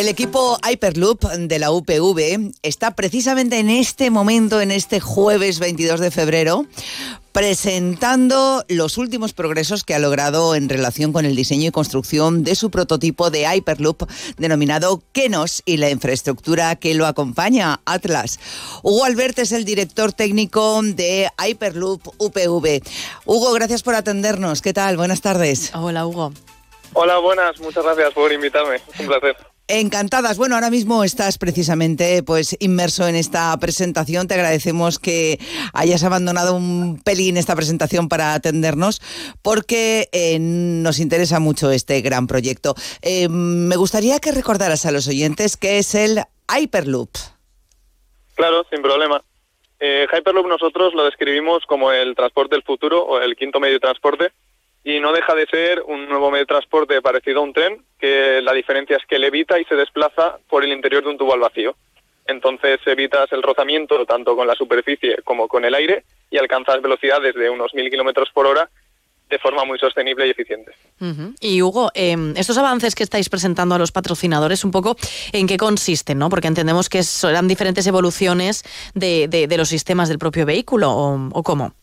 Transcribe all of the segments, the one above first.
El equipo Hyperloop de la UPV está precisamente en este momento, en este jueves 22 de febrero, presentando los últimos progresos que ha logrado en relación con el diseño y construcción de su prototipo de Hyperloop denominado Kenos y la infraestructura que lo acompaña, Atlas. Hugo Albert es el director técnico de Hyperloop UPV. Hugo, gracias por atendernos. ¿Qué tal? Buenas tardes. Hola, Hugo. Hola, buenas. Muchas gracias por invitarme. Un placer. Encantadas. Bueno, ahora mismo estás precisamente pues inmerso en esta presentación. Te agradecemos que hayas abandonado un pelín esta presentación para atendernos porque eh, nos interesa mucho este gran proyecto. Eh, me gustaría que recordaras a los oyentes qué es el Hyperloop. Claro, sin problema. Eh, Hyperloop nosotros lo describimos como el transporte del futuro o el quinto medio de transporte y no deja de ser un nuevo medio de transporte parecido a un tren, que la diferencia es que levita y se desplaza por el interior de un tubo al vacío. Entonces evitas el rozamiento tanto con la superficie como con el aire y alcanzas velocidades de unos mil kilómetros por hora de forma muy sostenible y eficiente. Y Hugo, em, estos avances que estáis presentando a los patrocinadores, un poco en qué consisten, ¿no? Porque entendemos que serán diferentes evoluciones de, de, los sistemas del propio vehículo, ¿o, o cómo?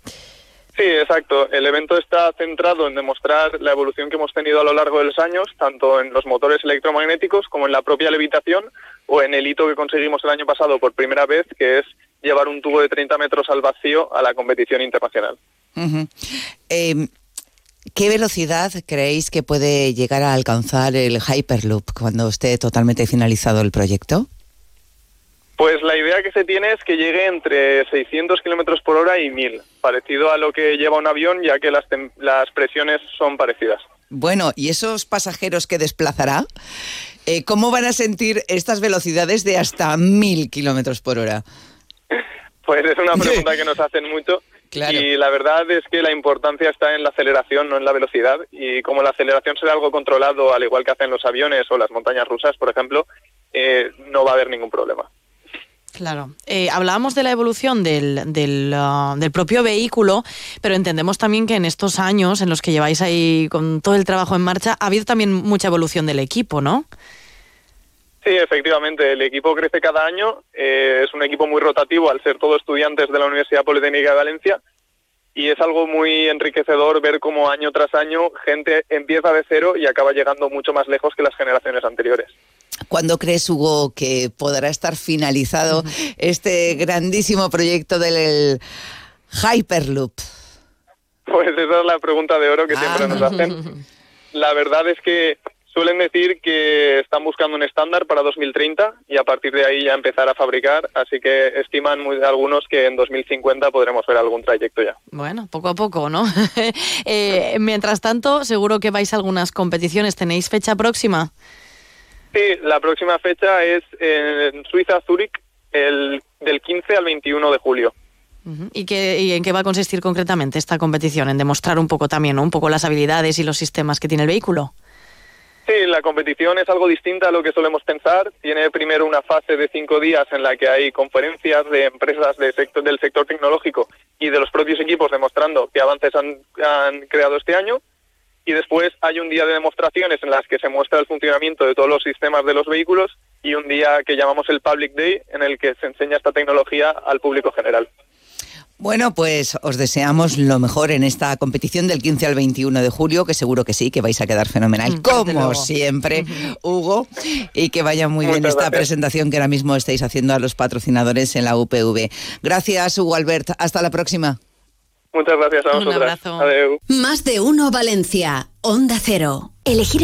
Sí, exacto. El evento está centrado en demostrar la evolución que hemos tenido a lo largo de los años, tanto en los motores electromagnéticos como en la propia levitación o en el hito que conseguimos el año pasado por primera vez, que es llevar un tubo de 30 metros al vacío a la competición internacional. Em, ¿Qué velocidad creéis que puede llegar a alcanzar el Hyperloop cuando esté totalmente finalizado el proyecto? Pues la idea que se tiene es que llegue entre 600 kilómetros por hora y 1000, parecido a lo que lleva un avión, ya que las, las presiones son parecidas. Bueno, ¿y esos pasajeros que desplazará? Eh, ¿Cómo van a sentir estas velocidades de hasta 1000 kilómetros por hora? Pues es una pregunta que nos hacen mucho. Y la verdad es que la importancia está en la aceleración, no en la velocidad. Y como la aceleración será algo controlado, al igual que hacen los aviones o las montañas rusas, por ejemplo, eh, no va a haber ningún problema. Claro. Eh, hablábamos de la evolución del, del, uh, del, propio vehículo, pero entendemos también que en estos años en los que lleváis ahí con todo el trabajo en marcha, ha habido también mucha evolución del equipo, ¿no? Sí, efectivamente. El equipo crece cada año. Eh, es un equipo muy rotativo al ser todos estudiantes de la Universidad Politécnica de Valencia. Y es algo muy enriquecedor ver cómo año tras año gente empieza de cero y acaba llegando mucho más lejos que las generaciones anteriores. ¿Cuándo crees, Hugo, que podrá estar finalizado este grandísimo proyecto del Hyperloop? Pues esa es la pregunta de oro que siempre nos hacen. Ah. La verdad es que suelen decir que están buscando un estándar para 2030 y a partir de ahí ya empezar a fabricar, así que estiman muy, algunos que en 2050 podremos ver algún trayecto ya. Bueno, poco a poco, ¿no? eh, mientras tanto, seguro que vais a algunas competiciones. ¿Tenéis fecha próxima? Sí, la próxima fecha es en Suiza, Zúrich, el, del 15 al 21 de julio. ¿Y, qué, ¿Y en qué va a consistir concretamente esta competición? En demostrar un poco también, un poco las habilidades y los sistemas que tiene el vehículo. Sí, la competición es algo distinta a lo que solemos pensar. Tiene primero una fase de cinco días en la que hay conferencias de empresas de sector, del sector tecnológico y de los propios equipos demostrando qué avances han, han creado este año y después hay un día de demostraciones en las que se muestra el funcionamiento de todos los sistemas de los vehículos y un día que llamamos el Public Day en el que se enseña esta tecnología al público general. Bueno, pues os deseamos lo mejor en esta competición del 15 al 21 de julio, que seguro que sí, que vais a quedar fenomenal, mm, como siempre, Hugo, y que vaya muy bien esta presentación que ahora mismo estáis haciendo a los patrocinadores en la UPV. Gracias, Hugo Albert. Hasta la próxima. Muchas gracias a vosotros. Un abrazo. Más de uno Valencia. Onda Cero. Elegir